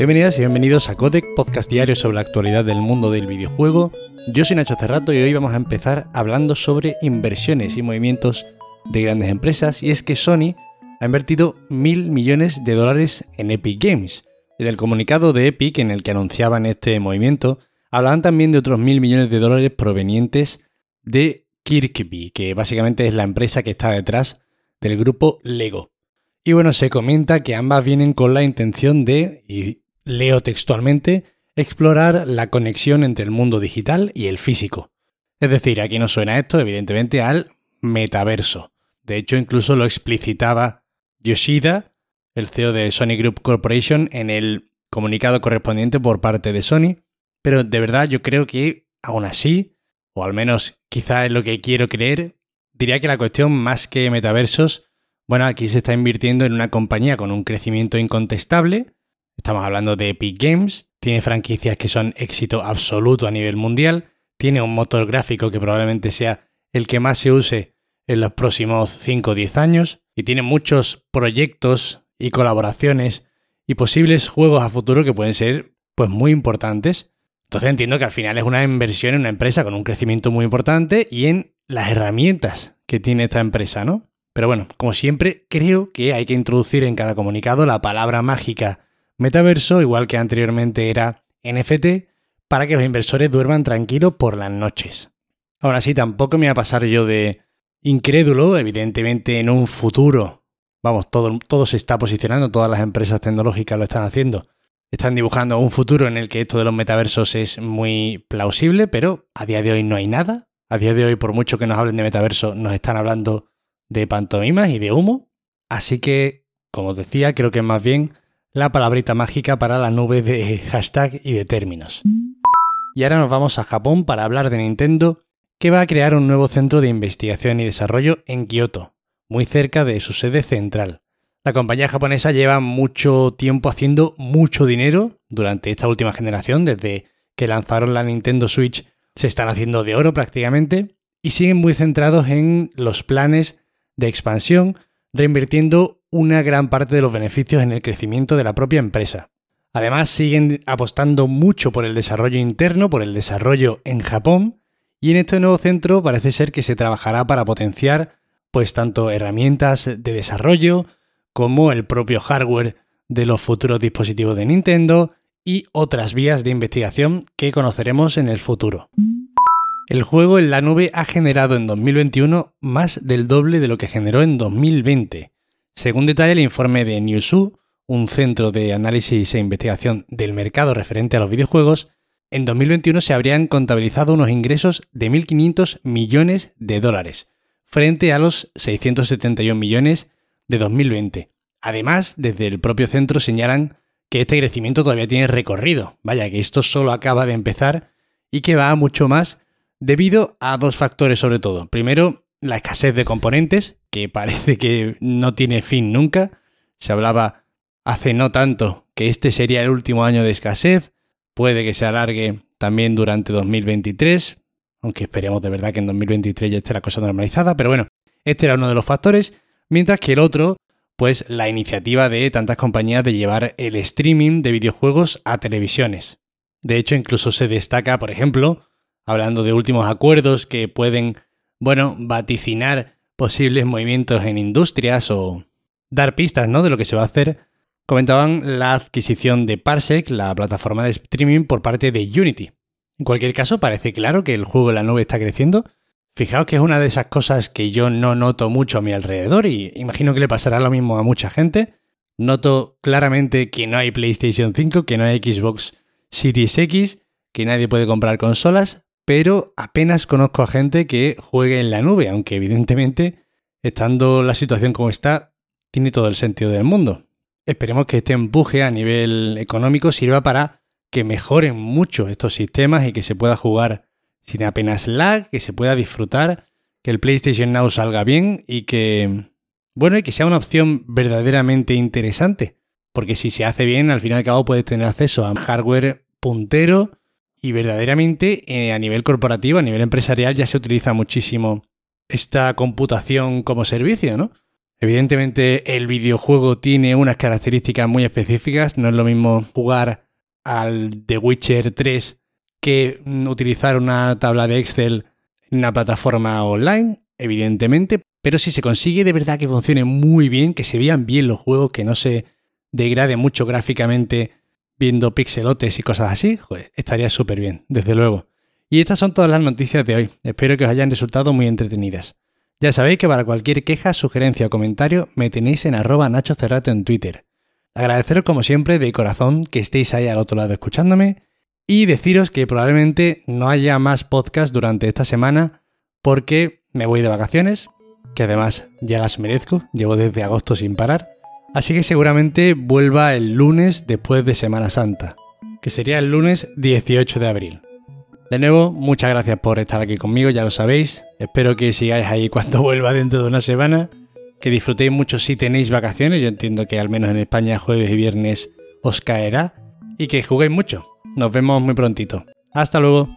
Bienvenidas y bienvenidos a Codec, podcast diario sobre la actualidad del mundo del videojuego. Yo soy Nacho Cerrato y hoy vamos a empezar hablando sobre inversiones y movimientos de grandes empresas. Y es que Sony ha invertido mil millones de dólares en Epic Games. En el comunicado de Epic, en el que anunciaban este movimiento, hablaban también de otros mil millones de dólares provenientes de Kirkby, que básicamente es la empresa que está detrás del grupo Lego. Y bueno, se comenta que ambas vienen con la intención de, leo textualmente, explorar la conexión entre el mundo digital y el físico. Es decir, aquí no suena esto, evidentemente, al metaverso. De hecho, incluso lo explicitaba Yoshida, el CEO de Sony Group Corporation, en el comunicado correspondiente por parte de Sony. Pero de verdad yo creo que, aún así, o al menos quizá es lo que quiero creer, diría que la cuestión más que metaversos, bueno, aquí se está invirtiendo en una compañía con un crecimiento incontestable, Estamos hablando de Epic Games, tiene franquicias que son éxito absoluto a nivel mundial, tiene un motor gráfico que probablemente sea el que más se use en los próximos 5 o 10 años y tiene muchos proyectos y colaboraciones y posibles juegos a futuro que pueden ser pues muy importantes. Entonces entiendo que al final es una inversión en una empresa con un crecimiento muy importante y en las herramientas que tiene esta empresa, ¿no? Pero bueno, como siempre, creo que hay que introducir en cada comunicado la palabra mágica metaverso, igual que anteriormente era NFT, para que los inversores duerman tranquilos por las noches. Ahora sí, tampoco me va a pasar yo de incrédulo, evidentemente en un futuro, vamos, todo, todo se está posicionando, todas las empresas tecnológicas lo están haciendo, están dibujando un futuro en el que esto de los metaversos es muy plausible, pero a día de hoy no hay nada. A día de hoy, por mucho que nos hablen de metaverso, nos están hablando de pantomimas y de humo. Así que, como os decía, creo que más bien la palabrita mágica para la nube de hashtag y de términos. Y ahora nos vamos a Japón para hablar de Nintendo, que va a crear un nuevo centro de investigación y desarrollo en Kioto, muy cerca de su sede central. La compañía japonesa lleva mucho tiempo haciendo mucho dinero durante esta última generación, desde que lanzaron la Nintendo Switch se están haciendo de oro prácticamente y siguen muy centrados en los planes de expansión, reinvirtiendo una gran parte de los beneficios en el crecimiento de la propia empresa. Además, siguen apostando mucho por el desarrollo interno, por el desarrollo en Japón, y en este nuevo centro parece ser que se trabajará para potenciar pues tanto herramientas de desarrollo como el propio hardware de los futuros dispositivos de Nintendo y otras vías de investigación que conoceremos en el futuro. El juego en la nube ha generado en 2021 más del doble de lo que generó en 2020, según detalla el informe de Newzoo, un centro de análisis e investigación del mercado referente a los videojuegos, en 2021 se habrían contabilizado unos ingresos de 1.500 millones de dólares, frente a los 671 millones de 2020. Además, desde el propio centro señalan que este crecimiento todavía tiene recorrido, vaya que esto solo acaba de empezar y que va mucho más debido a dos factores sobre todo. Primero, la escasez de componentes, que parece que no tiene fin nunca. Se hablaba hace no tanto que este sería el último año de escasez, puede que se alargue también durante 2023, aunque esperemos de verdad que en 2023 ya esté la cosa normalizada, pero bueno, este era uno de los factores, mientras que el otro, pues la iniciativa de tantas compañías de llevar el streaming de videojuegos a televisiones. De hecho, incluso se destaca, por ejemplo, hablando de últimos acuerdos que pueden bueno, vaticinar posibles movimientos en industrias o dar pistas ¿no? de lo que se va a hacer, comentaban la adquisición de Parsec, la plataforma de streaming, por parte de Unity. En cualquier caso, parece claro que el juego en la nube está creciendo. Fijaos que es una de esas cosas que yo no noto mucho a mi alrededor y imagino que le pasará lo mismo a mucha gente. Noto claramente que no hay PlayStation 5, que no hay Xbox Series X, que nadie puede comprar consolas, pero apenas conozco a gente que juegue en la nube, aunque evidentemente, estando la situación como está, tiene todo el sentido del mundo. Esperemos que este empuje a nivel económico sirva para que mejoren mucho estos sistemas y que se pueda jugar sin apenas lag, que se pueda disfrutar, que el PlayStation Now salga bien y que, bueno, que sea una opción verdaderamente interesante. Porque si se hace bien, al fin y al cabo puedes tener acceso a hardware puntero y verdaderamente eh, a nivel corporativo, a nivel empresarial, ya se utiliza muchísimo esta computación como servicio, ¿no? Evidentemente el videojuego tiene unas características muy específicas, no es lo mismo jugar al The Witcher 3 que utilizar una tabla de Excel en una plataforma online, evidentemente, pero si se consigue de verdad que funcione muy bien, que se vean bien los juegos, que no se degrade mucho gráficamente viendo pixelotes y cosas así, estaría súper bien, desde luego. Y estas son todas las noticias de hoy. Espero que os hayan resultado muy entretenidas. Ya sabéis que para cualquier queja, sugerencia o comentario me tenéis en arroba Nacho Cerrato en Twitter. Agradeceros como siempre de corazón que estéis ahí al otro lado escuchándome y deciros que probablemente no haya más podcast durante esta semana porque me voy de vacaciones, que además ya las merezco, llevo desde agosto sin parar. Así que seguramente vuelva el lunes después de Semana Santa, que sería el lunes 18 de abril. De nuevo, muchas gracias por estar aquí conmigo, ya lo sabéis. Espero que sigáis ahí cuando vuelva dentro de una semana. Que disfrutéis mucho si tenéis vacaciones. Yo entiendo que al menos en España jueves y viernes os caerá. Y que juguéis mucho. Nos vemos muy prontito. Hasta luego.